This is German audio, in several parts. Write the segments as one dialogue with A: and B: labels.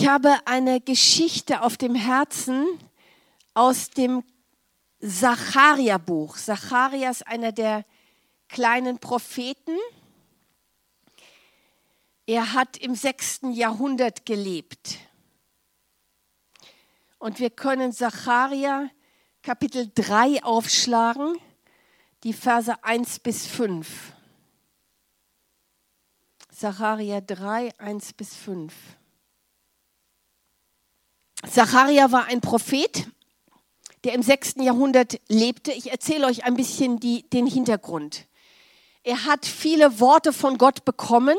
A: Ich habe eine Geschichte auf dem Herzen aus dem Zacharia-Buch. Zacharia ist einer der kleinen Propheten. Er hat im sechsten Jahrhundert gelebt. Und wir können Zacharia Kapitel 3 aufschlagen, die Verse 1 bis 5. Zacharia 3, 1 bis 5. Zacharia war ein Prophet, der im 6. Jahrhundert lebte. Ich erzähle euch ein bisschen die, den Hintergrund. Er hat viele Worte von Gott bekommen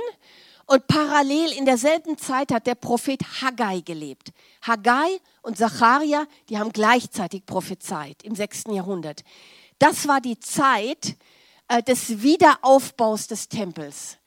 A: und parallel in derselben Zeit hat der Prophet Haggai gelebt. Haggai und Zacharia, die haben gleichzeitig prophezeit im 6. Jahrhundert. Das war die Zeit äh, des Wiederaufbaus des Tempels.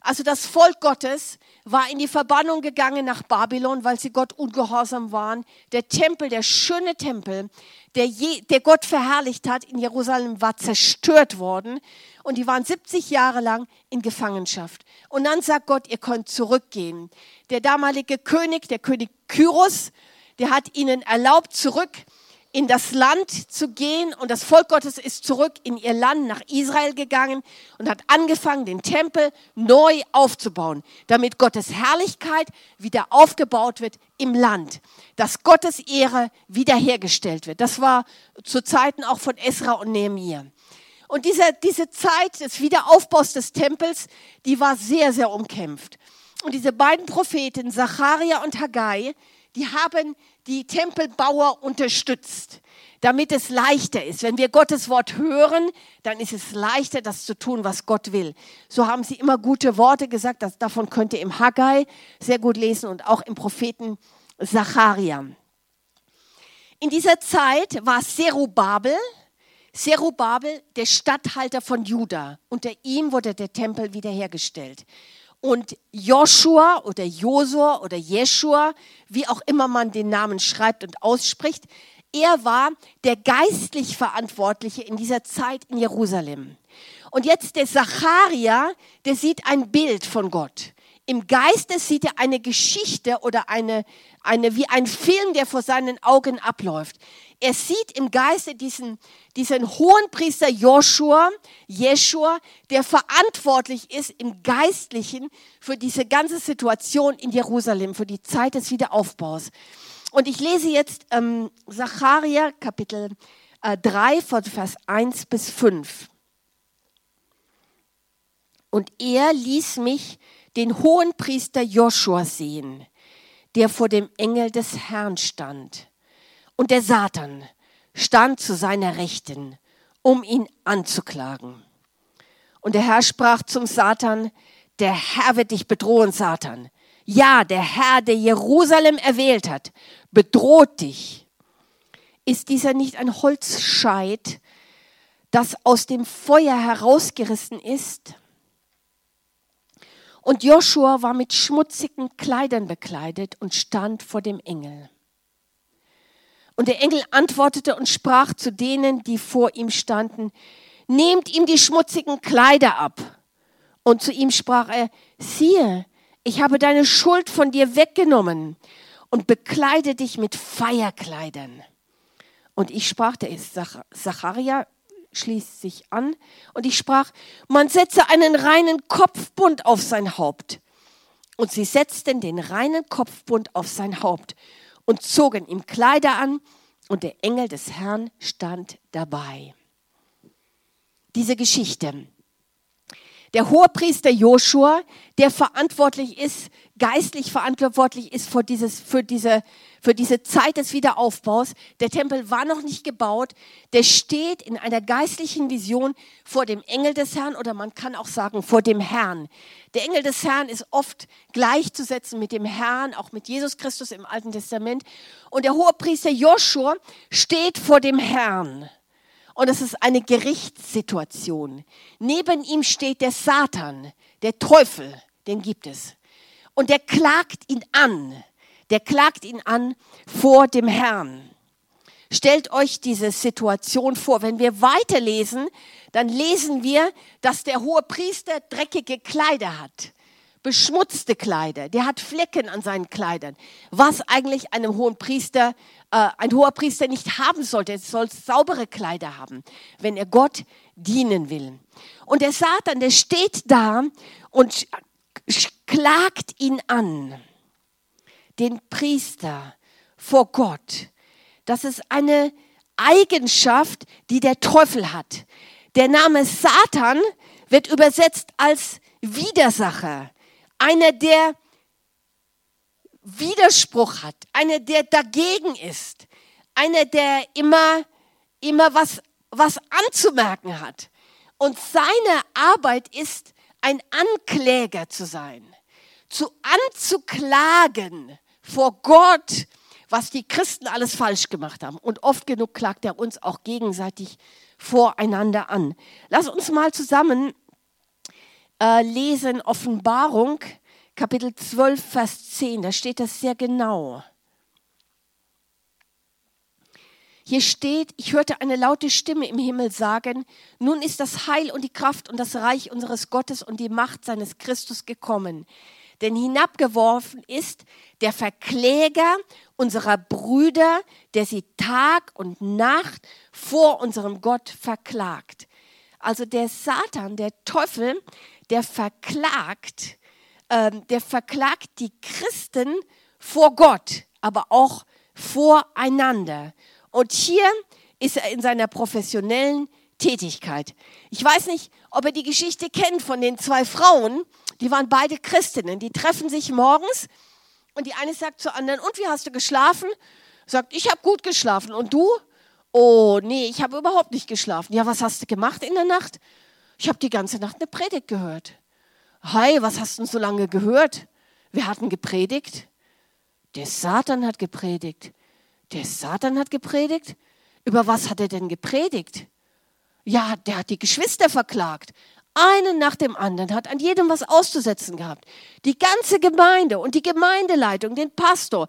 A: Also das Volk Gottes war in die Verbannung gegangen nach Babylon, weil sie Gott ungehorsam waren. Der Tempel, der schöne Tempel, der, je, der Gott verherrlicht hat in Jerusalem, war zerstört worden. Und die waren 70 Jahre lang in Gefangenschaft. Und dann sagt Gott, ihr könnt zurückgehen. Der damalige König, der König Kyros, der hat ihnen erlaubt, zurück in das Land zu gehen und das Volk Gottes ist zurück in ihr Land nach Israel gegangen und hat angefangen, den Tempel neu aufzubauen, damit Gottes Herrlichkeit wieder aufgebaut wird im Land, dass Gottes Ehre wiederhergestellt wird. Das war zu Zeiten auch von Esra und Nehemiah. Und diese, diese Zeit des Wiederaufbaus des Tempels, die war sehr, sehr umkämpft. Und diese beiden Propheten, Zacharia und Haggai, die haben die Tempelbauer unterstützt, damit es leichter ist. Wenn wir Gottes Wort hören, dann ist es leichter, das zu tun, was Gott will. So haben sie immer gute Worte gesagt. Das, davon könnt ihr im Haggai sehr gut lesen und auch im Propheten Zacharia. In dieser Zeit war Serubabel, Serubabel der Statthalter von Juda. Unter ihm wurde der Tempel wiederhergestellt. Und Joshua oder Josua oder Jeshua, wie auch immer man den Namen schreibt und ausspricht, er war der geistlich Verantwortliche in dieser Zeit in Jerusalem. Und jetzt der Zacharia, der sieht ein Bild von Gott. Im Geiste sieht er eine Geschichte oder eine, eine, wie ein Film, der vor seinen Augen abläuft. Er sieht im Geiste diesen, diesen hohen Priester Joshua, Jeshua, der verantwortlich ist im Geistlichen für diese ganze Situation in Jerusalem, für die Zeit des Wiederaufbaus. Und ich lese jetzt ähm, Zacharia Kapitel äh, 3 von Vers 1 bis 5. Und er ließ mich den hohen Priester Joshua sehen, der vor dem Engel des Herrn stand. Und der Satan stand zu seiner Rechten, um ihn anzuklagen. Und der Herr sprach zum Satan, der Herr wird dich bedrohen, Satan. Ja, der Herr, der Jerusalem erwählt hat, bedroht dich. Ist dieser nicht ein Holzscheit, das aus dem Feuer herausgerissen ist? Und Joshua war mit schmutzigen Kleidern bekleidet und stand vor dem Engel. Und der Engel antwortete und sprach zu denen, die vor ihm standen, nehmt ihm die schmutzigen Kleider ab. Und zu ihm sprach er, siehe, ich habe deine Schuld von dir weggenommen und bekleide dich mit Feierkleidern. Und ich sprach, der ist Zacharia, schließt sich an und ich sprach, man setze einen reinen Kopfbund auf sein Haupt. Und sie setzten den reinen Kopfbund auf sein Haupt und zogen ihm Kleider an und der Engel des Herrn stand dabei. Diese Geschichte der Hohepriester Joshua, der verantwortlich ist, geistlich verantwortlich ist für, dieses, für, diese, für diese Zeit des Wiederaufbaus. Der Tempel war noch nicht gebaut. Der steht in einer geistlichen Vision vor dem Engel des Herrn oder man kann auch sagen vor dem Herrn. Der Engel des Herrn ist oft gleichzusetzen mit dem Herrn, auch mit Jesus Christus im Alten Testament. Und der Hohepriester Joshua steht vor dem Herrn. Und es ist eine Gerichtssituation. Neben ihm steht der Satan, der Teufel, den gibt es. Und der klagt ihn an. Der klagt ihn an vor dem Herrn. Stellt euch diese Situation vor. Wenn wir weiterlesen, dann lesen wir, dass der hohe Priester dreckige Kleider hat. beschmutzte Kleider, der hat Flecken an seinen Kleidern, was eigentlich einem hohen Priester, äh, ein hoher Priester nicht haben sollte. Er soll saubere Kleider haben, wenn er Gott dienen will. Und der Satan, der steht da und klagt ihn an, den Priester vor Gott. Das ist eine Eigenschaft, die der Teufel hat. Der Name Satan wird übersetzt als Widersacher, einer, der Widerspruch hat, einer, der dagegen ist, einer, der immer, immer was, was anzumerken hat. Und seine Arbeit ist, ein Ankläger zu sein, zu anzuklagen vor Gott, was die Christen alles falsch gemacht haben. Und oft genug klagt er uns auch gegenseitig voreinander an. Lass uns mal zusammen äh, lesen Offenbarung, Kapitel 12, Vers 10. Da steht das sehr genau. Hier steht, ich hörte eine laute Stimme im Himmel sagen, nun ist das Heil und die Kraft und das Reich unseres Gottes und die Macht seines Christus gekommen. Denn hinabgeworfen ist der Verkläger unserer Brüder, der sie Tag und Nacht vor unserem Gott verklagt. Also der Satan, der Teufel, der verklagt, äh, der verklagt die Christen vor Gott, aber auch voreinander. Und hier ist er in seiner professionellen Tätigkeit. Ich weiß nicht, ob er die Geschichte kennt von den zwei Frauen, die waren beide Christinnen, die treffen sich morgens und die eine sagt zur anderen, und wie hast du geschlafen? Sagt, ich habe gut geschlafen. Und du? Oh, nee, ich habe überhaupt nicht geschlafen. Ja, was hast du gemacht in der Nacht? Ich habe die ganze Nacht eine Predigt gehört. Hi, was hast du denn so lange gehört? Wir hatten gepredigt. Der Satan hat gepredigt. Der Satan hat gepredigt? Über was hat er denn gepredigt? Ja, der hat die Geschwister verklagt. Einen nach dem anderen hat an jedem was auszusetzen gehabt. Die ganze Gemeinde und die Gemeindeleitung, den Pastor,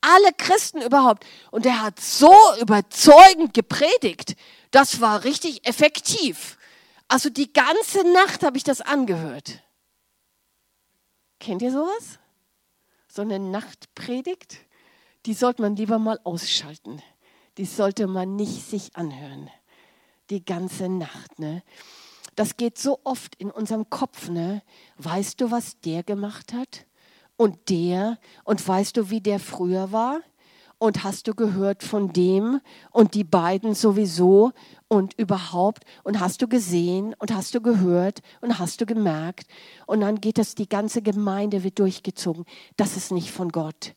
A: alle Christen überhaupt. Und er hat so überzeugend gepredigt. Das war richtig effektiv. Also die ganze Nacht habe ich das angehört. Kennt ihr sowas? So eine Nachtpredigt? die sollte man lieber mal ausschalten. Die sollte man nicht sich anhören. Die ganze Nacht. Ne? Das geht so oft in unserem Kopf. Ne? Weißt du, was der gemacht hat? Und der? Und weißt du, wie der früher war? Und hast du gehört von dem und die beiden sowieso und überhaupt? Und hast du gesehen und hast du gehört und hast du gemerkt? Und dann geht das, die ganze Gemeinde wird durchgezogen. Das ist nicht von Gott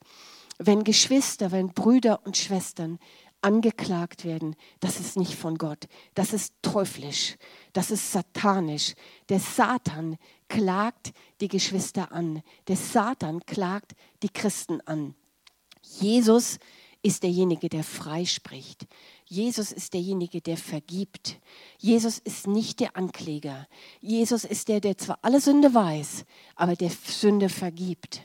A: wenn Geschwister, wenn Brüder und Schwestern angeklagt werden, das ist nicht von Gott, das ist teuflisch, das ist satanisch. Der Satan klagt die Geschwister an, der Satan klagt die Christen an. Jesus ist derjenige, der freispricht. Jesus ist derjenige, der vergibt. Jesus ist nicht der Ankläger. Jesus ist der, der zwar alle Sünde weiß, aber der Sünde vergibt.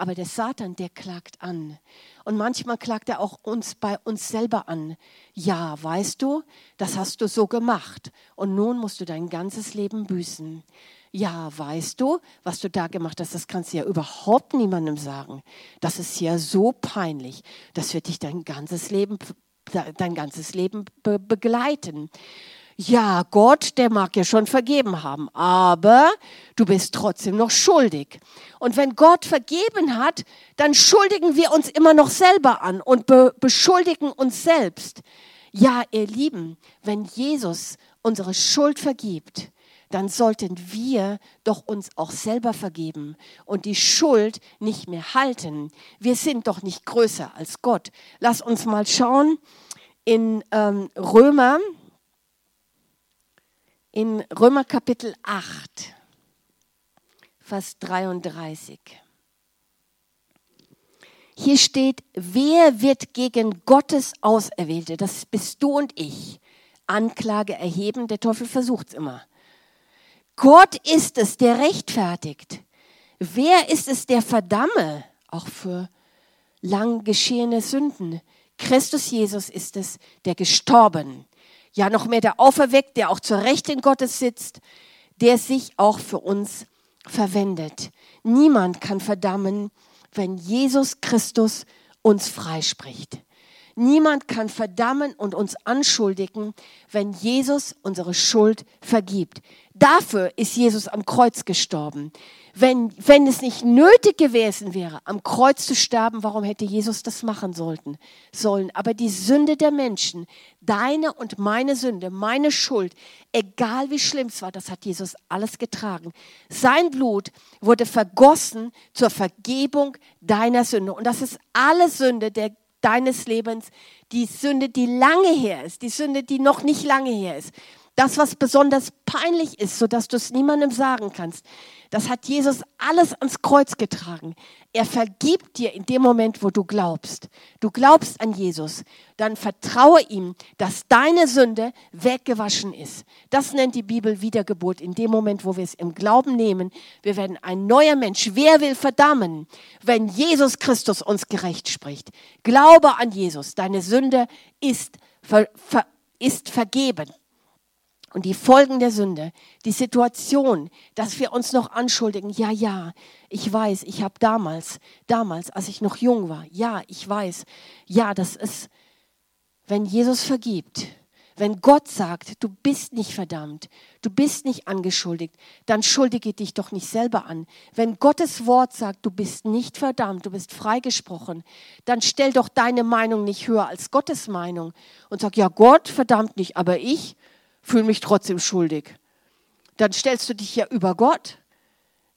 A: Aber der Satan, der klagt an. Und manchmal klagt er auch uns bei uns selber an. Ja, weißt du, das hast du so gemacht. Und nun musst du dein ganzes Leben büßen. Ja, weißt du, was du da gemacht hast, das kannst du ja überhaupt niemandem sagen. Das ist ja so peinlich. Das wird dich dein ganzes Leben, dein ganzes Leben be begleiten ja, Gott, der mag ja schon vergeben haben, aber du bist trotzdem noch schuldig. Und wenn Gott vergeben hat, dann schuldigen wir uns immer noch selber an und be beschuldigen uns selbst. Ja, ihr Lieben, wenn Jesus unsere Schuld vergibt, dann sollten wir doch uns auch selber vergeben und die Schuld nicht mehr halten. Wir sind doch nicht größer als Gott. Lass uns mal schauen in ähm, Römer in Römer Kapitel 8, Vers 33. Hier steht, wer wird gegen Gottes Auserwählte, das bist du und ich, Anklage erheben? Der Teufel versucht es immer. Gott ist es, der rechtfertigt. Wer ist es, der verdamme, auch für lang geschehene Sünden? Christus Jesus ist es, der gestorben ja noch mehr der Auferweckt, der auch zur Rechten Gottes sitzt, der sich auch für uns verwendet. Niemand kann verdammen, wenn Jesus Christus uns freispricht. Niemand kann verdammen und uns anschuldigen, wenn Jesus unsere Schuld vergibt. Dafür ist Jesus am Kreuz gestorben. Wenn, wenn es nicht nötig gewesen wäre, am Kreuz zu sterben, warum hätte Jesus das machen sollten, sollen? Aber die Sünde der Menschen, deine und meine Sünde, meine Schuld, egal wie schlimm es war, das hat Jesus alles getragen. Sein Blut wurde vergossen zur Vergebung deiner Sünde. Und das ist alle Sünde der, deines Lebens, die Sünde, die lange her ist, die Sünde, die noch nicht lange her ist. Das, was besonders peinlich ist, sodass du es niemandem sagen kannst, das hat Jesus alles ans Kreuz getragen. Er vergibt dir in dem Moment, wo du glaubst. Du glaubst an Jesus, dann vertraue ihm, dass deine Sünde weggewaschen ist. Das nennt die Bibel Wiedergeburt. In dem Moment, wo wir es im Glauben nehmen, wir werden ein neuer Mensch. Wer will verdammen, wenn Jesus Christus uns gerecht spricht? Glaube an Jesus. Deine Sünde ist, ver, ver, ist vergeben. Und die Folgen der Sünde, die Situation, dass wir uns noch anschuldigen, ja, ja, ich weiß, ich habe damals, damals, als ich noch jung war, ja, ich weiß, ja, das ist, wenn Jesus vergibt, wenn Gott sagt, du bist nicht verdammt, du bist nicht angeschuldigt, dann schuldige dich doch nicht selber an. Wenn Gottes Wort sagt, du bist nicht verdammt, du bist freigesprochen, dann stell doch deine Meinung nicht höher als Gottes Meinung und sag, ja, Gott verdammt nicht, aber ich, fühle mich trotzdem schuldig. Dann stellst du dich ja über Gott.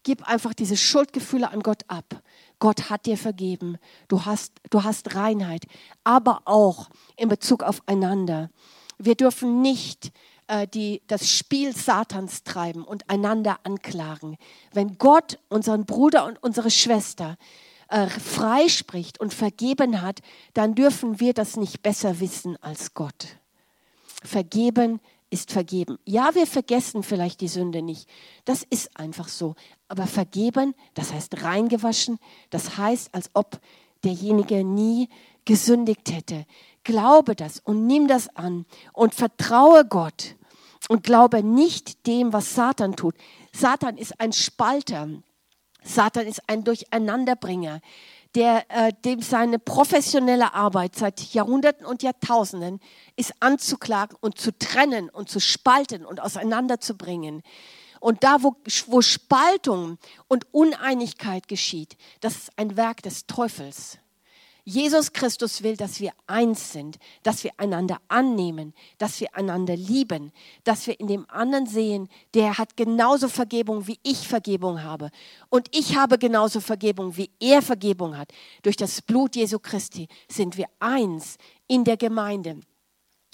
A: Gib einfach diese Schuldgefühle an Gott ab. Gott hat dir vergeben. Du hast, du hast Reinheit. Aber auch in Bezug aufeinander. Wir dürfen nicht äh, die, das Spiel Satans treiben und einander anklagen. Wenn Gott unseren Bruder und unsere Schwester äh, freispricht und vergeben hat, dann dürfen wir das nicht besser wissen als Gott. Vergeben ist vergeben. Ja, wir vergessen vielleicht die Sünde nicht. Das ist einfach so. Aber vergeben, das heißt reingewaschen, das heißt, als ob derjenige nie gesündigt hätte. Glaube das und nimm das an und vertraue Gott und glaube nicht dem, was Satan tut. Satan ist ein Spalter. Satan ist ein Durcheinanderbringer der, äh, dem seine professionelle Arbeit seit Jahrhunderten und Jahrtausenden ist anzuklagen und zu trennen und zu spalten und auseinanderzubringen. Und da, wo, wo Spaltung und Uneinigkeit geschieht, das ist ein Werk des Teufels. Jesus Christus will, dass wir eins sind, dass wir einander annehmen, dass wir einander lieben, dass wir in dem anderen sehen, der hat genauso Vergebung, wie ich Vergebung habe. Und ich habe genauso Vergebung, wie er Vergebung hat. Durch das Blut Jesu Christi sind wir eins in der Gemeinde.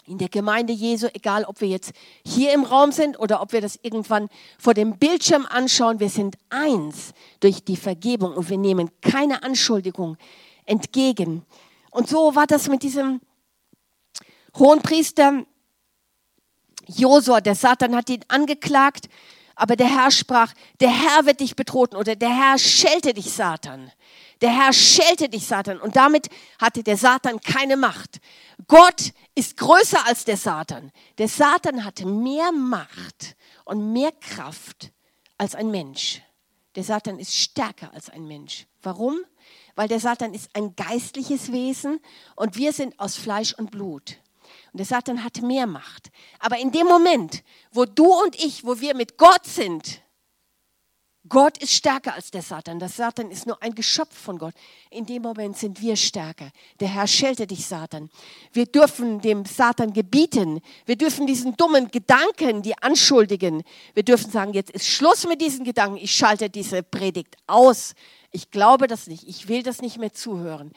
A: In der Gemeinde Jesu, egal ob wir jetzt hier im Raum sind oder ob wir das irgendwann vor dem Bildschirm anschauen, wir sind eins durch die Vergebung und wir nehmen keine Anschuldigung entgegen. Und so war das mit diesem Hohenpriester Josua. Der Satan hat ihn angeklagt, aber der Herr sprach, der Herr wird dich bedrohen oder der Herr schelte dich, Satan. Der Herr schelte dich, Satan. Und damit hatte der Satan keine Macht. Gott ist größer als der Satan. Der Satan hatte mehr Macht und mehr Kraft als ein Mensch. Der Satan ist stärker als ein Mensch. Warum? Weil der Satan ist ein geistliches Wesen und wir sind aus Fleisch und Blut. Und der Satan hat mehr Macht. Aber in dem Moment, wo du und ich, wo wir mit Gott sind, Gott ist stärker als der Satan. Der Satan ist nur ein Geschöpf von Gott. In dem Moment sind wir stärker. Der Herr schelte dich, Satan. Wir dürfen dem Satan gebieten. Wir dürfen diesen dummen Gedanken, die anschuldigen, wir dürfen sagen, jetzt ist Schluss mit diesen Gedanken. Ich schalte diese Predigt aus. Ich glaube das nicht. Ich will das nicht mehr zuhören.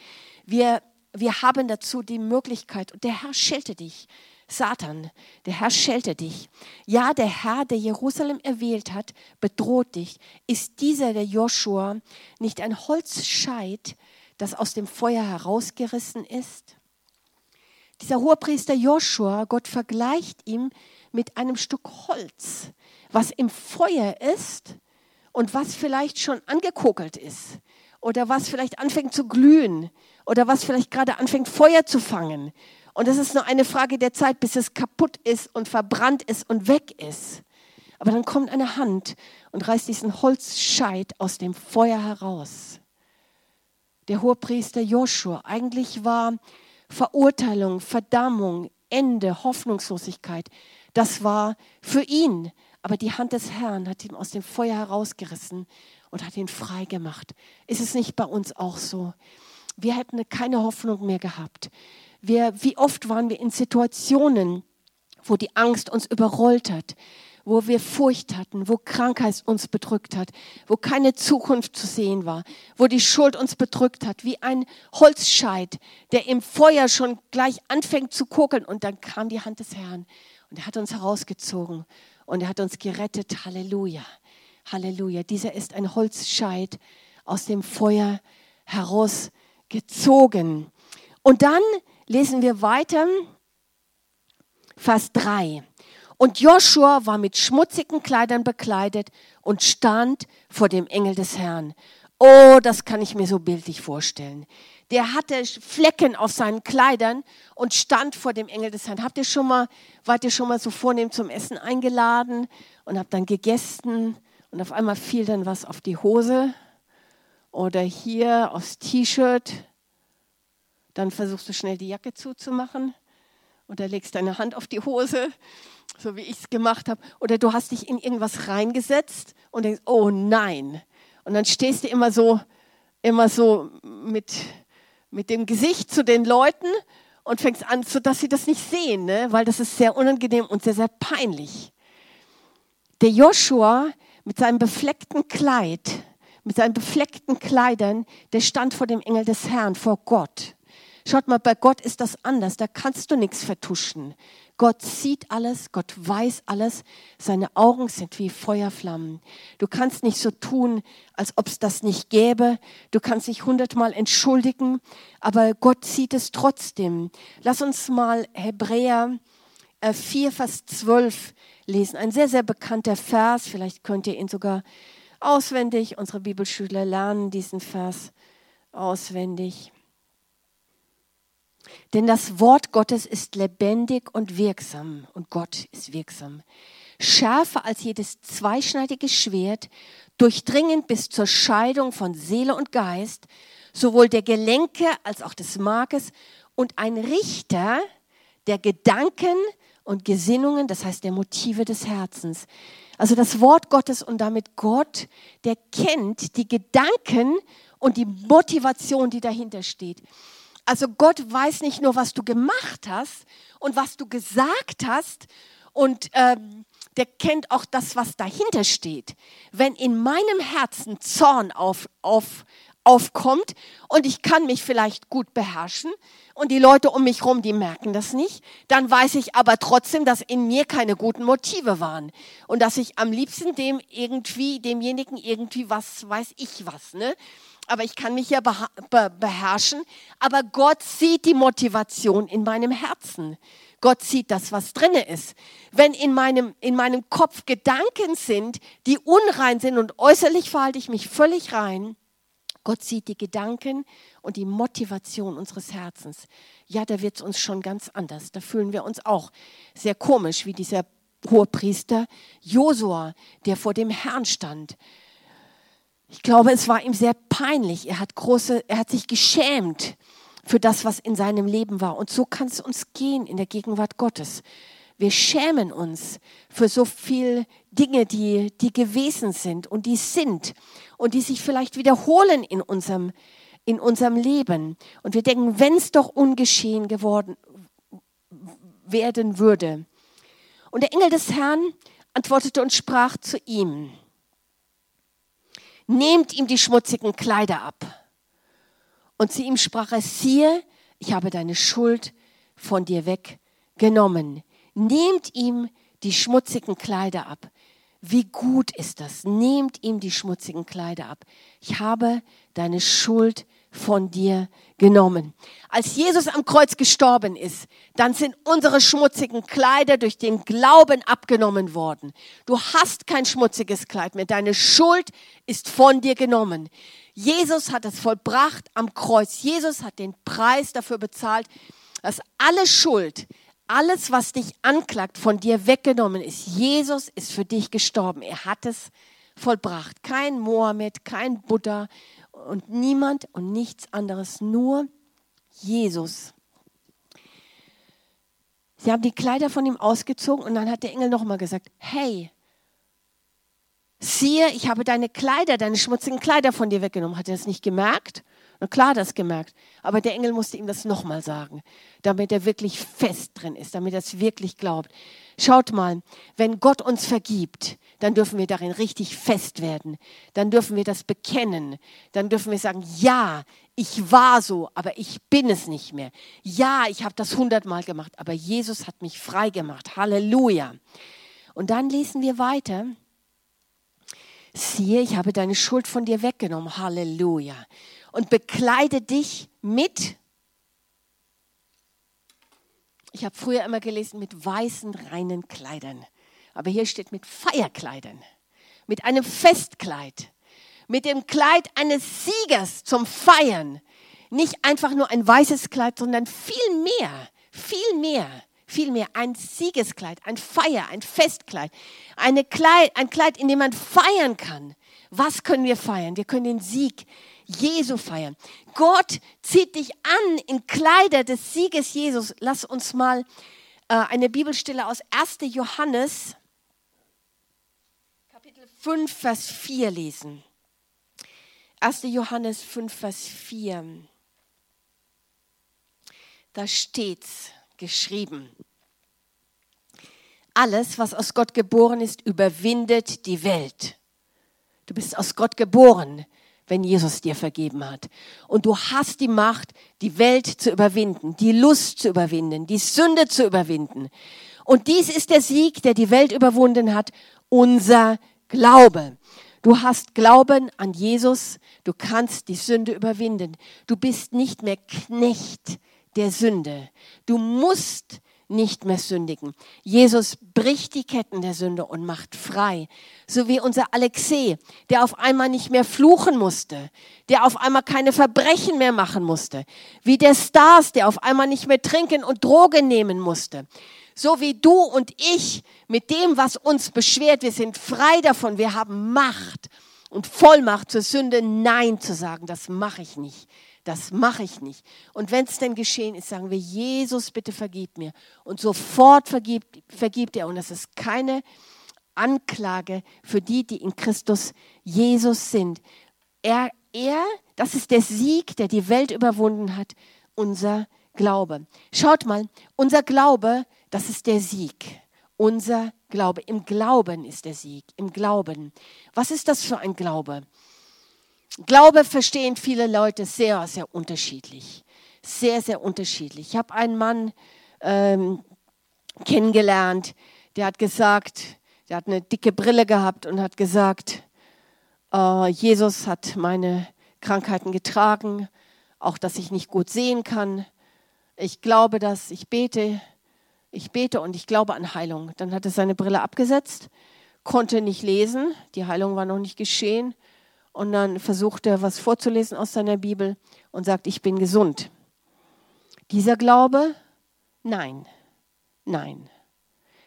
A: Wir, wir haben dazu die Möglichkeit. Und der Herr schelte dich. Satan, der Herr schelte dich. Ja, der Herr, der Jerusalem erwählt hat, bedroht dich. Ist dieser, der Joshua, nicht ein Holzscheit, das aus dem Feuer herausgerissen ist? Dieser Hohepriester Joshua, Gott vergleicht ihm mit einem Stück Holz, was im Feuer ist und was vielleicht schon angekokelt ist oder was vielleicht anfängt zu glühen oder was vielleicht gerade anfängt Feuer zu fangen. Und es ist nur eine Frage der Zeit, bis es kaputt ist und verbrannt ist und weg ist. Aber dann kommt eine Hand und reißt diesen Holzscheit aus dem Feuer heraus. Der Hohepriester Joshua, eigentlich war Verurteilung, Verdammung, Ende, Hoffnungslosigkeit, das war für ihn. Aber die Hand des Herrn hat ihn aus dem Feuer herausgerissen und hat ihn frei gemacht. Ist es nicht bei uns auch so? Wir hätten keine Hoffnung mehr gehabt. Wir, wie oft waren wir in Situationen, wo die Angst uns überrollt hat, wo wir Furcht hatten, wo Krankheit uns bedrückt hat, wo keine Zukunft zu sehen war, wo die Schuld uns bedrückt hat, wie ein Holzscheit, der im Feuer schon gleich anfängt zu kokeln. Und dann kam die Hand des Herrn und er hat uns herausgezogen und er hat uns gerettet. Halleluja. Halleluja. Dieser ist ein Holzscheit aus dem Feuer herausgezogen. Und dann lesen wir weiter, Vers 3. Und Joshua war mit schmutzigen Kleidern bekleidet und stand vor dem Engel des Herrn. Oh, das kann ich mir so bildlich vorstellen. Der hatte Flecken auf seinen Kleidern und stand vor dem Engel des Herrn. Habt ihr schon mal, wart ihr schon mal so vornehm zum Essen eingeladen und habt dann gegessen und auf einmal fiel dann was auf die Hose oder hier aufs T-Shirt. Dann versuchst du schnell die Jacke zuzumachen oder legst deine Hand auf die Hose, so wie ich es gemacht habe. Oder du hast dich in irgendwas reingesetzt und denkst, oh nein. Und dann stehst du immer so, immer so mit, mit dem Gesicht zu den Leuten und fängst an, sodass sie das nicht sehen, ne? weil das ist sehr unangenehm und sehr, sehr peinlich. Der Joshua mit seinem befleckten Kleid, mit seinen befleckten Kleidern, der stand vor dem Engel des Herrn, vor Gott. Schaut mal, bei Gott ist das anders. Da kannst du nichts vertuschen. Gott sieht alles, Gott weiß alles. Seine Augen sind wie Feuerflammen. Du kannst nicht so tun, als ob es das nicht gäbe. Du kannst dich hundertmal entschuldigen, aber Gott sieht es trotzdem. Lass uns mal Hebräer 4, äh, Vers 12 lesen. Ein sehr, sehr bekannter Vers. Vielleicht könnt ihr ihn sogar auswendig. Unsere Bibelschüler lernen diesen Vers auswendig. Denn das Wort Gottes ist lebendig und wirksam und Gott ist wirksam. Schärfer als jedes zweischneidige Schwert, durchdringend bis zur Scheidung von Seele und Geist, sowohl der Gelenke als auch des Markes und ein Richter der Gedanken und Gesinnungen, das heißt der Motive des Herzens. Also das Wort Gottes und damit Gott, der kennt die Gedanken und die Motivation, die dahinter steht. Also Gott weiß nicht nur, was du gemacht hast und was du gesagt hast und ähm, der kennt auch das, was dahinter steht. Wenn in meinem Herzen Zorn auf, auf, aufkommt und ich kann mich vielleicht gut beherrschen und die Leute um mich herum, die merken das nicht, dann weiß ich aber trotzdem, dass in mir keine guten Motive waren und dass ich am liebsten dem irgendwie, demjenigen irgendwie was, weiß ich was, ne? Aber ich kann mich ja beherrschen, aber Gott sieht die Motivation in meinem Herzen. Gott sieht das, was drinne ist. Wenn in meinem, in meinem Kopf Gedanken sind, die unrein sind und äußerlich verhalte ich mich völlig rein, Gott sieht die Gedanken und die Motivation unseres Herzens. Ja, da wird es uns schon ganz anders. Da fühlen wir uns auch sehr komisch, wie dieser Hohepriester Josua, der vor dem Herrn stand. Ich glaube, es war ihm sehr peinlich. Er hat große, er hat sich geschämt für das, was in seinem Leben war. Und so kann es uns gehen in der Gegenwart Gottes. Wir schämen uns für so viel Dinge, die, die gewesen sind und die sind und die sich vielleicht wiederholen in unserem, in unserem Leben. Und wir denken, wenn es doch ungeschehen geworden werden würde. Und der Engel des Herrn antwortete und sprach zu ihm, nehmt ihm die schmutzigen Kleider ab. Und zu ihm sprach er, siehe, ich habe deine Schuld von dir weggenommen. Nehmt ihm die schmutzigen Kleider ab. Wie gut ist das? Nehmt ihm die schmutzigen Kleider ab. Ich habe deine Schuld von dir genommen. Als Jesus am Kreuz gestorben ist, dann sind unsere schmutzigen Kleider durch den Glauben abgenommen worden. Du hast kein schmutziges Kleid mehr. Deine Schuld ist von dir genommen. Jesus hat es vollbracht am Kreuz. Jesus hat den Preis dafür bezahlt, dass alle Schuld alles, was dich anklagt, von dir weggenommen ist. Jesus ist für dich gestorben. Er hat es vollbracht. Kein Mohammed, kein Buddha und niemand und nichts anderes, nur Jesus. Sie haben die Kleider von ihm ausgezogen und dann hat der Engel nochmal gesagt, hey, siehe, ich habe deine Kleider, deine schmutzigen Kleider von dir weggenommen. Hat er das nicht gemerkt? Na klar, das gemerkt. Aber der Engel musste ihm das nochmal sagen, damit er wirklich fest drin ist, damit er es wirklich glaubt. Schaut mal, wenn Gott uns vergibt, dann dürfen wir darin richtig fest werden. Dann dürfen wir das bekennen. Dann dürfen wir sagen, ja, ich war so, aber ich bin es nicht mehr. Ja, ich habe das hundertmal gemacht, aber Jesus hat mich frei gemacht. Halleluja. Und dann lesen wir weiter. Siehe, ich habe deine Schuld von dir weggenommen. Halleluja und bekleide dich mit, ich habe früher immer gelesen, mit weißen, reinen Kleidern. Aber hier steht mit Feierkleidern, mit einem Festkleid, mit dem Kleid eines Siegers zum Feiern. Nicht einfach nur ein weißes Kleid, sondern viel mehr, viel mehr, viel mehr. Ein Siegeskleid, ein Feier, ein Festkleid, eine Kleid, ein Kleid, in dem man feiern kann. Was können wir feiern? Wir können den Sieg Jesu feiern. Gott zieht dich an in Kleider des Sieges Jesus. Lass uns mal äh, eine Bibelstelle aus 1. Johannes, Kapitel 5, Vers 4 lesen. 1. Johannes 5, Vers 4. Da steht's geschrieben. Alles, was aus Gott geboren ist, überwindet die Welt. Du bist aus Gott geboren wenn Jesus dir vergeben hat. Und du hast die Macht, die Welt zu überwinden, die Lust zu überwinden, die Sünde zu überwinden. Und dies ist der Sieg, der die Welt überwunden hat, unser Glaube. Du hast Glauben an Jesus, du kannst die Sünde überwinden. Du bist nicht mehr Knecht der Sünde. Du musst nicht mehr sündigen. Jesus bricht die Ketten der Sünde und macht frei. So wie unser Alexei, der auf einmal nicht mehr fluchen musste, der auf einmal keine Verbrechen mehr machen musste. Wie der Stars, der auf einmal nicht mehr trinken und Drogen nehmen musste. So wie du und ich mit dem, was uns beschwert, wir sind frei davon, wir haben Macht und Vollmacht zur Sünde Nein zu sagen, das mache ich nicht. Das mache ich nicht. Und wenn es denn geschehen ist, sagen wir, Jesus, bitte vergib mir. Und sofort vergibt, vergibt er. Und das ist keine Anklage für die, die in Christus Jesus sind. Er, er, das ist der Sieg, der die Welt überwunden hat, unser Glaube. Schaut mal, unser Glaube, das ist der Sieg. Unser Glaube. Im Glauben ist der Sieg. Im Glauben. Was ist das für ein Glaube? Glaube verstehen viele Leute sehr, sehr unterschiedlich. Sehr, sehr unterschiedlich. Ich habe einen Mann ähm, kennengelernt, der hat gesagt, der hat eine dicke Brille gehabt und hat gesagt, äh, Jesus hat meine Krankheiten getragen, auch dass ich nicht gut sehen kann. Ich glaube das, ich bete, ich bete und ich glaube an Heilung. Dann hat er seine Brille abgesetzt, konnte nicht lesen, die Heilung war noch nicht geschehen und dann versucht er, was vorzulesen aus seiner Bibel und sagt, ich bin gesund. Dieser Glaube? Nein, nein.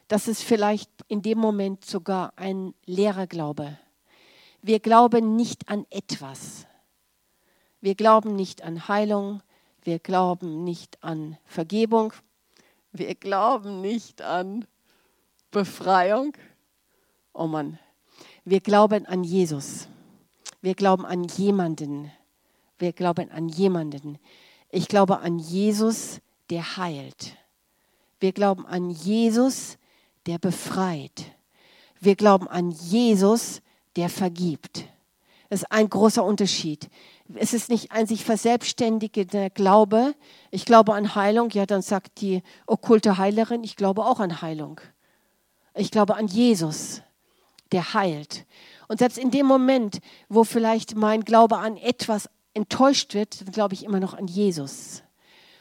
A: Das ist vielleicht in dem Moment sogar ein leerer Glaube. Wir glauben nicht an etwas. Wir glauben nicht an Heilung. Wir glauben nicht an Vergebung. Wir glauben nicht an Befreiung. Oh Mann, wir glauben an Jesus. Wir glauben an jemanden. Wir glauben an jemanden. Ich glaube an Jesus, der heilt. Wir glauben an Jesus, der befreit. Wir glauben an Jesus, der vergibt. Das ist ein großer Unterschied. Es ist nicht ein sich verselbstständigender Glaube. Ich glaube an Heilung. Ja, dann sagt die okkulte Heilerin, ich glaube auch an Heilung. Ich glaube an Jesus, der heilt. Und selbst in dem Moment, wo vielleicht mein Glaube an etwas enttäuscht wird, glaube ich immer noch an Jesus.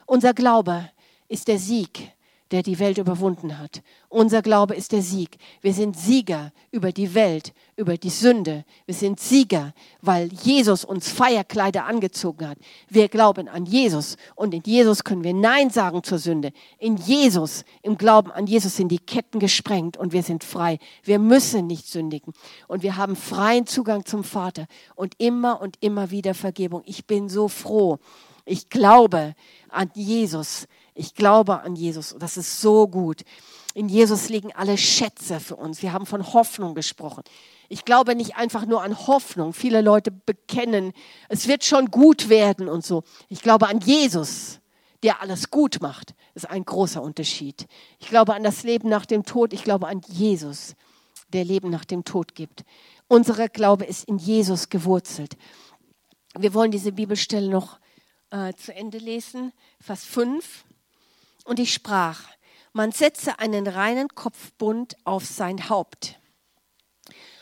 A: Unser Glaube ist der Sieg, der die Welt überwunden hat. Unser Glaube ist der Sieg. Wir sind Sieger über die Welt, über die Sünde. Wir sind Sieger, weil Jesus uns Feierkleider angezogen hat. Wir glauben an Jesus und in Jesus können wir Nein sagen zur Sünde. In Jesus, im Glauben an Jesus sind die Ketten gesprengt und wir sind frei. Wir müssen nicht sündigen und wir haben freien Zugang zum Vater und immer und immer wieder Vergebung. Ich bin so froh. Ich glaube an Jesus ich glaube an Jesus und das ist so gut. In Jesus liegen alle Schätze für uns. Wir haben von Hoffnung gesprochen. Ich glaube nicht einfach nur an Hoffnung. Viele Leute bekennen, es wird schon gut werden und so. Ich glaube an Jesus, der alles gut macht. Das ist ein großer Unterschied. Ich glaube an das Leben nach dem Tod. Ich glaube an Jesus, der Leben nach dem Tod gibt. Unser Glaube ist in Jesus gewurzelt. Wir wollen diese Bibelstelle noch äh, zu Ende lesen. Vers 5. Und ich sprach, man setze einen reinen Kopfbund auf sein Haupt.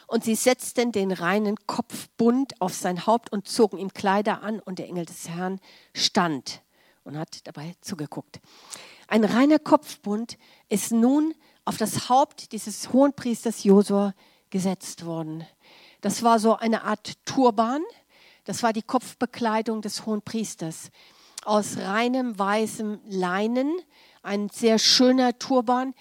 A: Und sie setzten den reinen Kopfbund auf sein Haupt und zogen ihm Kleider an, und der Engel des Herrn stand und hat dabei zugeguckt. Ein reiner Kopfbund ist nun auf das Haupt dieses Hohenpriesters Josua gesetzt worden. Das war so eine Art Turban. Das war die Kopfbekleidung des Hohenpriesters aus reinem weißem Leinen, ein sehr schöner Turban,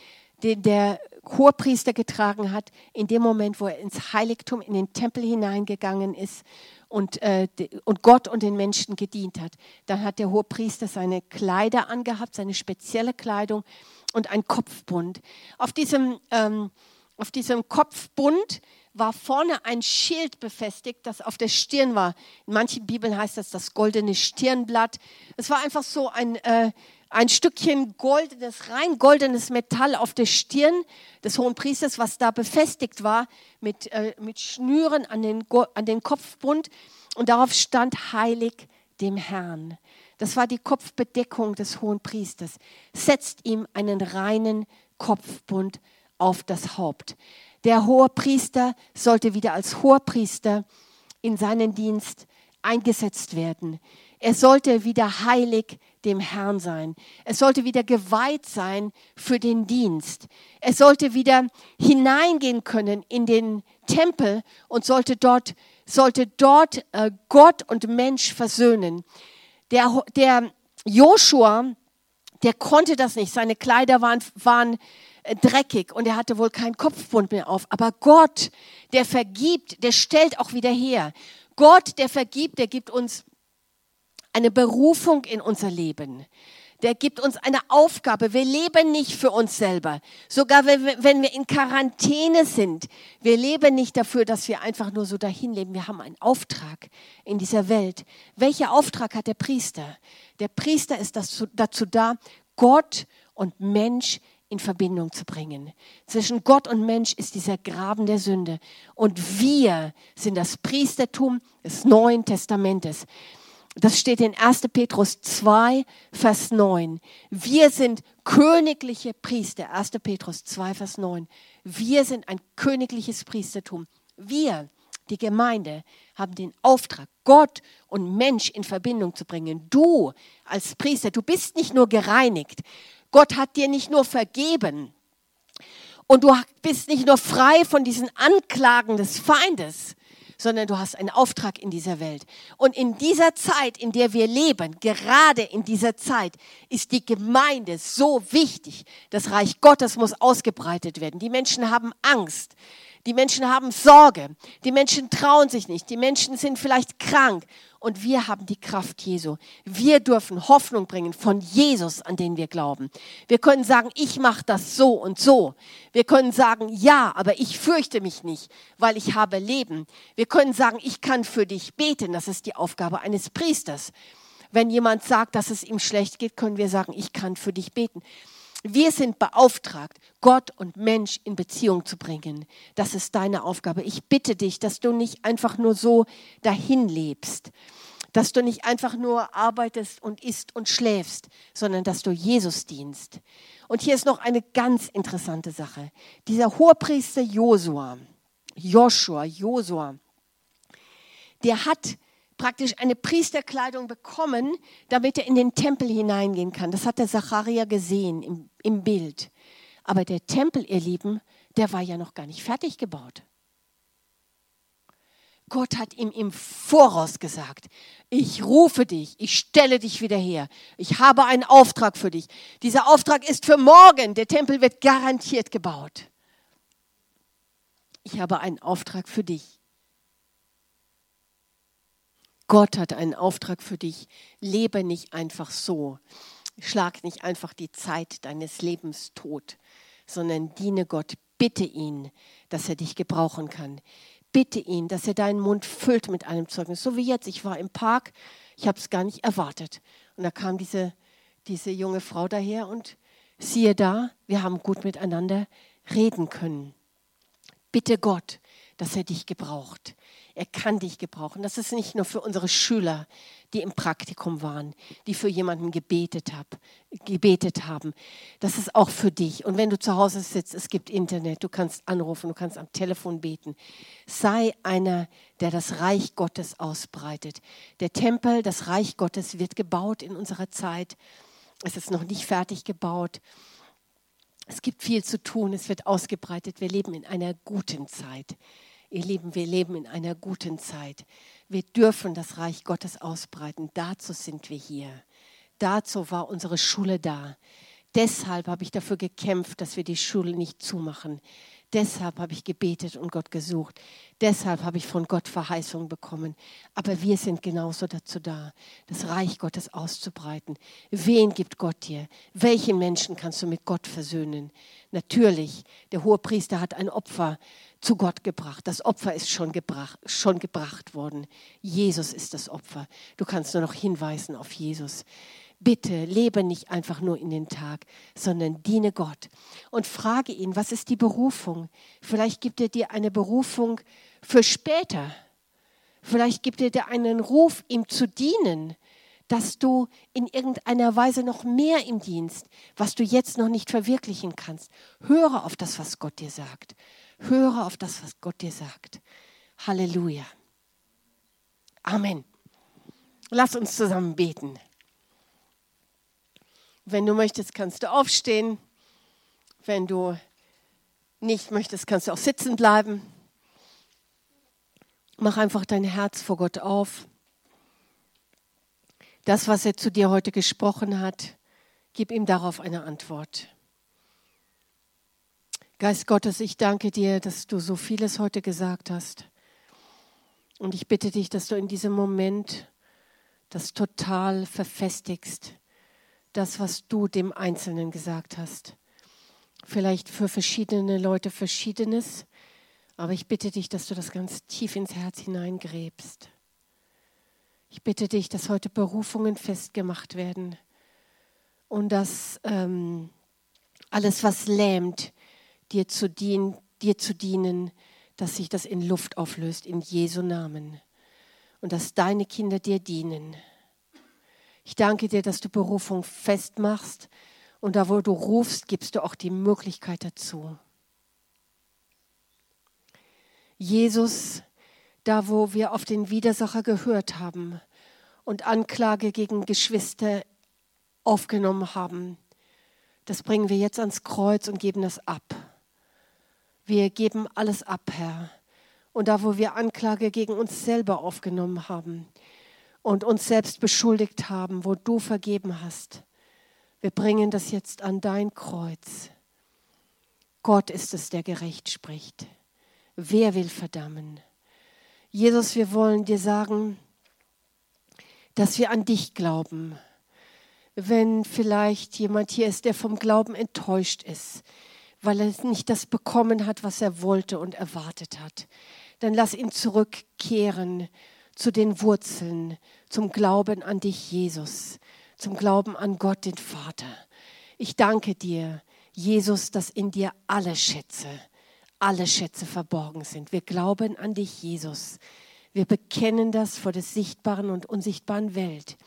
A: den der Chorpriester getragen hat, in dem Moment, wo er ins Heiligtum, in den Tempel hineingegangen ist und, äh, und Gott und den Menschen gedient hat. Dann hat der Hohepriester seine Kleider angehabt, seine spezielle Kleidung und ein Kopfbund. Auf diesem, ähm, auf diesem Kopfbund war vorne ein Schild befestigt, das auf der Stirn war. In manchen Bibeln heißt das das goldene Stirnblatt. Es war einfach so ein, äh, ein Stückchen goldenes, rein goldenes Metall auf der Stirn des hohen Priesters, was da befestigt war mit, äh, mit Schnüren an den, an den Kopfbund. Und darauf stand heilig dem Herrn. Das war die Kopfbedeckung des hohen Priesters. Setzt ihm einen reinen Kopfbund auf das Haupt. Der Hohepriester sollte wieder als Hohepriester in seinen Dienst eingesetzt werden. Er sollte wieder heilig dem Herrn sein. Er sollte wieder geweiht sein für den Dienst. Er sollte wieder hineingehen können in den Tempel und sollte dort, sollte dort äh, Gott und Mensch versöhnen. Der, der Joshua, der konnte das nicht. Seine Kleider waren, waren dreckig und er hatte wohl keinen Kopfbund mehr auf. Aber Gott, der vergibt, der stellt auch wieder her. Gott, der vergibt, der gibt uns eine Berufung in unser Leben. Der gibt uns eine Aufgabe. Wir leben nicht für uns selber. Sogar wenn wir in Quarantäne sind. Wir leben nicht dafür, dass wir einfach nur so dahin leben. Wir haben einen Auftrag in dieser Welt. Welcher Auftrag hat der Priester? Der Priester ist dazu da, Gott und Mensch in Verbindung zu bringen. Zwischen Gott und Mensch ist dieser Graben der Sünde. Und wir sind das Priestertum des Neuen Testamentes. Das steht in 1. Petrus 2, Vers 9. Wir sind königliche Priester. 1. Petrus 2, Vers 9. Wir sind ein königliches Priestertum. Wir, die Gemeinde, haben den Auftrag, Gott und Mensch in Verbindung zu bringen. Du als Priester, du bist nicht nur gereinigt, Gott hat dir nicht nur vergeben und du bist nicht nur frei von diesen Anklagen des Feindes, sondern du hast einen Auftrag in dieser Welt. Und in dieser Zeit, in der wir leben, gerade in dieser Zeit, ist die Gemeinde so wichtig. Das Reich Gottes muss ausgebreitet werden. Die Menschen haben Angst. Die Menschen haben Sorge. Die Menschen trauen sich nicht. Die Menschen sind vielleicht krank. Und wir haben die Kraft Jesu. Wir dürfen Hoffnung bringen von Jesus, an den wir glauben. Wir können sagen, ich mache das so und so. Wir können sagen, ja, aber ich fürchte mich nicht, weil ich habe Leben. Wir können sagen, ich kann für dich beten. Das ist die Aufgabe eines Priesters. Wenn jemand sagt, dass es ihm schlecht geht, können wir sagen, ich kann für dich beten. Wir sind beauftragt, Gott und Mensch in Beziehung zu bringen. Das ist deine Aufgabe. Ich bitte dich, dass du nicht einfach nur so dahin lebst, dass du nicht einfach nur arbeitest und isst und schläfst, sondern dass du Jesus dienst. Und hier ist noch eine ganz interessante Sache. Dieser Hohepriester Josua, Joshua, Josua, der hat praktisch eine Priesterkleidung bekommen, damit er in den Tempel hineingehen kann. Das hat der Zacharia gesehen im, im Bild. Aber der Tempel, ihr Lieben, der war ja noch gar nicht fertig gebaut. Gott hat ihm im Voraus gesagt, ich rufe dich, ich stelle dich wieder her. Ich habe einen Auftrag für dich. Dieser Auftrag ist für morgen. Der Tempel wird garantiert gebaut. Ich habe einen Auftrag für dich. Gott hat einen Auftrag für dich. Lebe nicht einfach so. Schlag nicht einfach die Zeit deines Lebens tot, sondern diene Gott. Bitte ihn, dass er dich gebrauchen kann. Bitte ihn, dass er deinen Mund füllt mit einem Zeugnis. So wie jetzt. Ich war im Park, ich habe es gar nicht erwartet. Und da kam diese, diese junge Frau daher und siehe da, wir haben gut miteinander reden können. Bitte Gott, dass er dich gebraucht. Er kann dich gebrauchen. Das ist nicht nur für unsere Schüler, die im Praktikum waren, die für jemanden gebetet, hab, gebetet haben. Das ist auch für dich. Und wenn du zu Hause sitzt, es gibt Internet, du kannst anrufen, du kannst am Telefon beten. Sei einer, der das Reich Gottes ausbreitet. Der Tempel, das Reich Gottes wird gebaut in unserer Zeit. Es ist noch nicht fertig gebaut. Es gibt viel zu tun, es wird ausgebreitet. Wir leben in einer guten Zeit. Ihr Lieben, wir leben in einer guten Zeit. Wir dürfen das Reich Gottes ausbreiten. Dazu sind wir hier. Dazu war unsere Schule da. Deshalb habe ich dafür gekämpft, dass wir die Schule nicht zumachen. Deshalb habe ich gebetet und Gott gesucht. Deshalb habe ich von Gott Verheißungen bekommen. Aber wir sind genauso dazu da, das Reich Gottes auszubreiten. Wen gibt Gott dir? Welchen Menschen kannst du mit Gott versöhnen? Natürlich, der hohe Priester hat ein Opfer zu Gott gebracht. Das Opfer ist schon gebracht, schon gebracht worden. Jesus ist das Opfer. Du kannst nur noch hinweisen auf Jesus. Bitte lebe nicht einfach nur in den Tag, sondern diene Gott und frage ihn, was ist die Berufung? Vielleicht gibt er dir eine Berufung für später. Vielleicht gibt er dir einen Ruf, ihm zu dienen, dass du in irgendeiner Weise noch mehr im Dienst, was du jetzt noch nicht verwirklichen kannst. Höre auf das, was Gott dir sagt. Höre auf das, was Gott dir sagt. Halleluja. Amen. Lass uns zusammen beten. Wenn du möchtest, kannst du aufstehen. Wenn du nicht möchtest, kannst du auch sitzen bleiben. Mach einfach dein Herz vor Gott auf. Das, was er zu dir heute gesprochen hat, gib ihm darauf eine Antwort. Geist Gottes, ich danke dir, dass du so vieles heute gesagt hast. Und ich bitte dich, dass du in diesem Moment das total verfestigst das, was du dem Einzelnen gesagt hast. Vielleicht für verschiedene Leute verschiedenes, aber ich bitte dich, dass du das ganz tief ins Herz hineingräbst. Ich bitte dich, dass heute Berufungen festgemacht werden und dass ähm, alles, was lähmt, dir zu, dien, dir zu dienen, dass sich das in Luft auflöst, in Jesu Namen. Und dass deine Kinder dir dienen. Ich danke dir, dass du Berufung festmachst und da, wo du rufst, gibst du auch die Möglichkeit dazu. Jesus, da, wo wir auf den Widersacher gehört haben und Anklage gegen Geschwister aufgenommen haben, das bringen wir jetzt ans Kreuz und geben das ab. Wir geben alles ab, Herr. Und da, wo wir Anklage gegen uns selber aufgenommen haben, und uns selbst beschuldigt haben, wo du vergeben hast. Wir bringen das jetzt an dein Kreuz. Gott ist es, der gerecht spricht. Wer will verdammen? Jesus, wir wollen dir sagen, dass wir an dich glauben. Wenn vielleicht jemand hier ist, der vom Glauben enttäuscht ist, weil er nicht das bekommen hat, was er wollte und erwartet hat, dann lass ihn zurückkehren zu den Wurzeln, zum Glauben an dich, Jesus, zum Glauben an Gott, den Vater. Ich danke dir, Jesus, dass in dir alle Schätze, alle Schätze verborgen sind. Wir glauben an dich, Jesus. Wir bekennen das vor der sichtbaren und unsichtbaren Welt.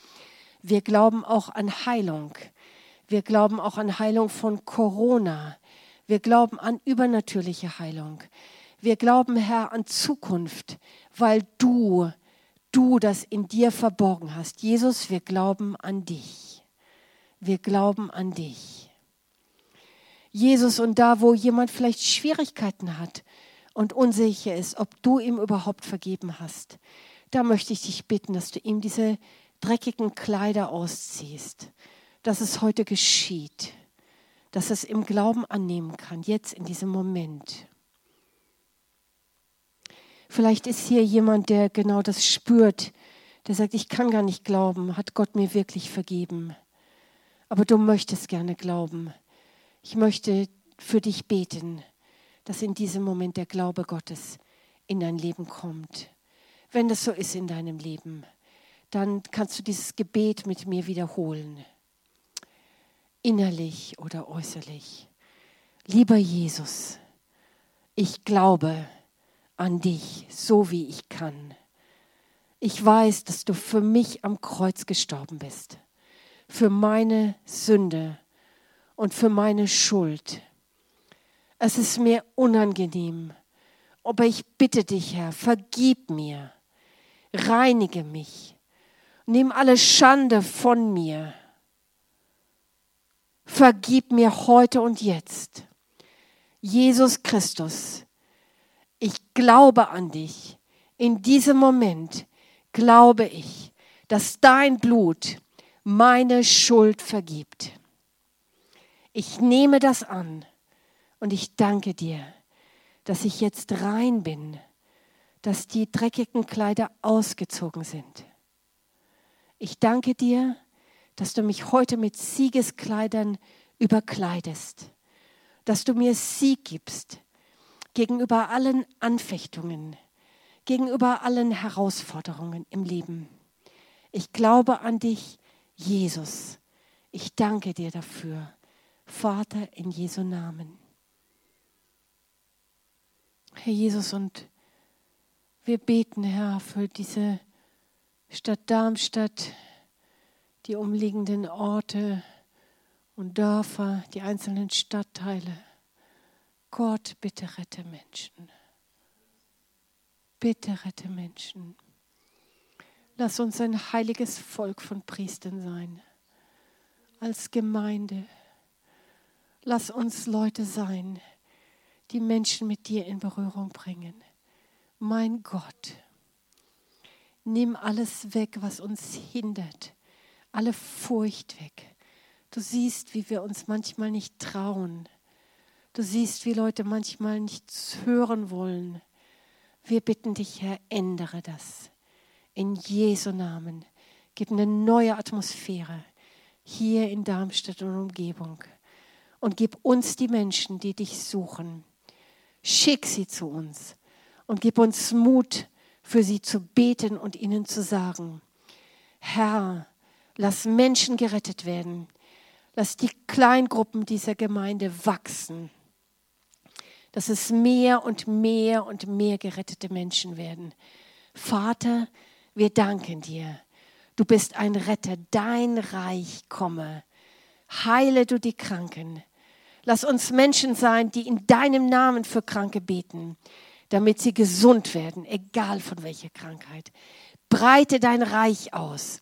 A: Wir glauben auch an Heilung. Wir glauben auch an Heilung von Corona. Wir glauben an übernatürliche Heilung. Wir glauben, Herr, an Zukunft, weil du du das in dir verborgen hast. Jesus, wir glauben an dich. Wir glauben an dich. Jesus, und da, wo jemand vielleicht Schwierigkeiten hat und unsicher ist, ob du ihm überhaupt vergeben hast, da möchte ich dich bitten, dass du ihm diese dreckigen Kleider ausziehst, dass es heute geschieht, dass es im Glauben annehmen kann, jetzt in diesem Moment. Vielleicht ist hier jemand, der genau das spürt, der sagt, ich kann gar nicht glauben, hat Gott mir wirklich vergeben. Aber du möchtest gerne glauben. Ich möchte für dich beten, dass in diesem Moment der Glaube Gottes in dein Leben kommt. Wenn das so ist in deinem Leben, dann kannst du dieses Gebet mit mir wiederholen. Innerlich oder äußerlich. Lieber Jesus, ich glaube an dich, so wie ich kann. Ich weiß, dass du für mich am Kreuz gestorben bist, für meine Sünde und für meine Schuld. Es ist mir unangenehm, aber ich bitte dich, Herr, vergib mir reinige mich, nimm alle Schande von mir. Vergib mir heute und jetzt. Jesus Christus, ich glaube an dich. In diesem Moment glaube ich, dass dein Blut meine Schuld vergibt. Ich nehme das an und ich danke dir, dass ich jetzt rein bin dass die dreckigen Kleider ausgezogen sind. Ich danke dir, dass du mich heute mit Siegeskleidern überkleidest, dass du mir Sieg gibst gegenüber allen Anfechtungen, gegenüber allen Herausforderungen im Leben. Ich glaube an dich, Jesus. Ich danke dir dafür, Vater, in Jesu Namen. Herr Jesus, und wir beten, Herr, für diese Stadt Darmstadt, die umliegenden Orte und Dörfer, die einzelnen Stadtteile. Gott, bitte rette Menschen. Bitte rette Menschen. Lass uns ein heiliges Volk von Priestern sein, als Gemeinde. Lass uns Leute sein, die Menschen mit dir in Berührung bringen mein Gott, nimm alles weg, was uns hindert, alle Furcht weg. Du siehst, wie wir uns manchmal nicht trauen. Du siehst, wie Leute manchmal nichts hören wollen. Wir bitten dich, Herr, ändere das. In Jesu Namen. Gib eine neue Atmosphäre hier in Darmstadt und Umgebung. Und gib uns die Menschen, die dich suchen. Schick sie zu uns und gib uns Mut, für sie zu beten und ihnen zu sagen, Herr, lass Menschen gerettet werden, lass die Kleingruppen dieser Gemeinde wachsen, dass es mehr und mehr und mehr gerettete Menschen werden. Vater, wir danken dir. Du bist ein Retter, dein Reich komme. Heile du die Kranken. Lass uns Menschen sein, die in deinem Namen für Kranke beten damit sie gesund werden, egal von welcher Krankheit. Breite dein Reich aus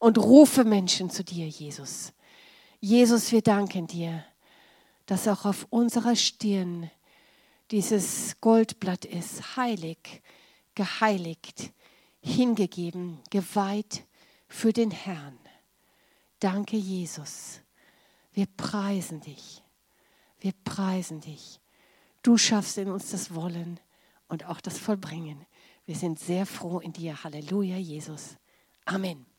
A: und rufe Menschen zu dir, Jesus. Jesus, wir danken dir, dass auch auf unserer Stirn dieses Goldblatt ist, heilig, geheiligt, hingegeben, geweiht für den Herrn. Danke, Jesus. Wir preisen dich. Wir preisen dich. Du schaffst in uns das Wollen und auch das Vollbringen. Wir sind sehr froh in dir. Halleluja, Jesus. Amen.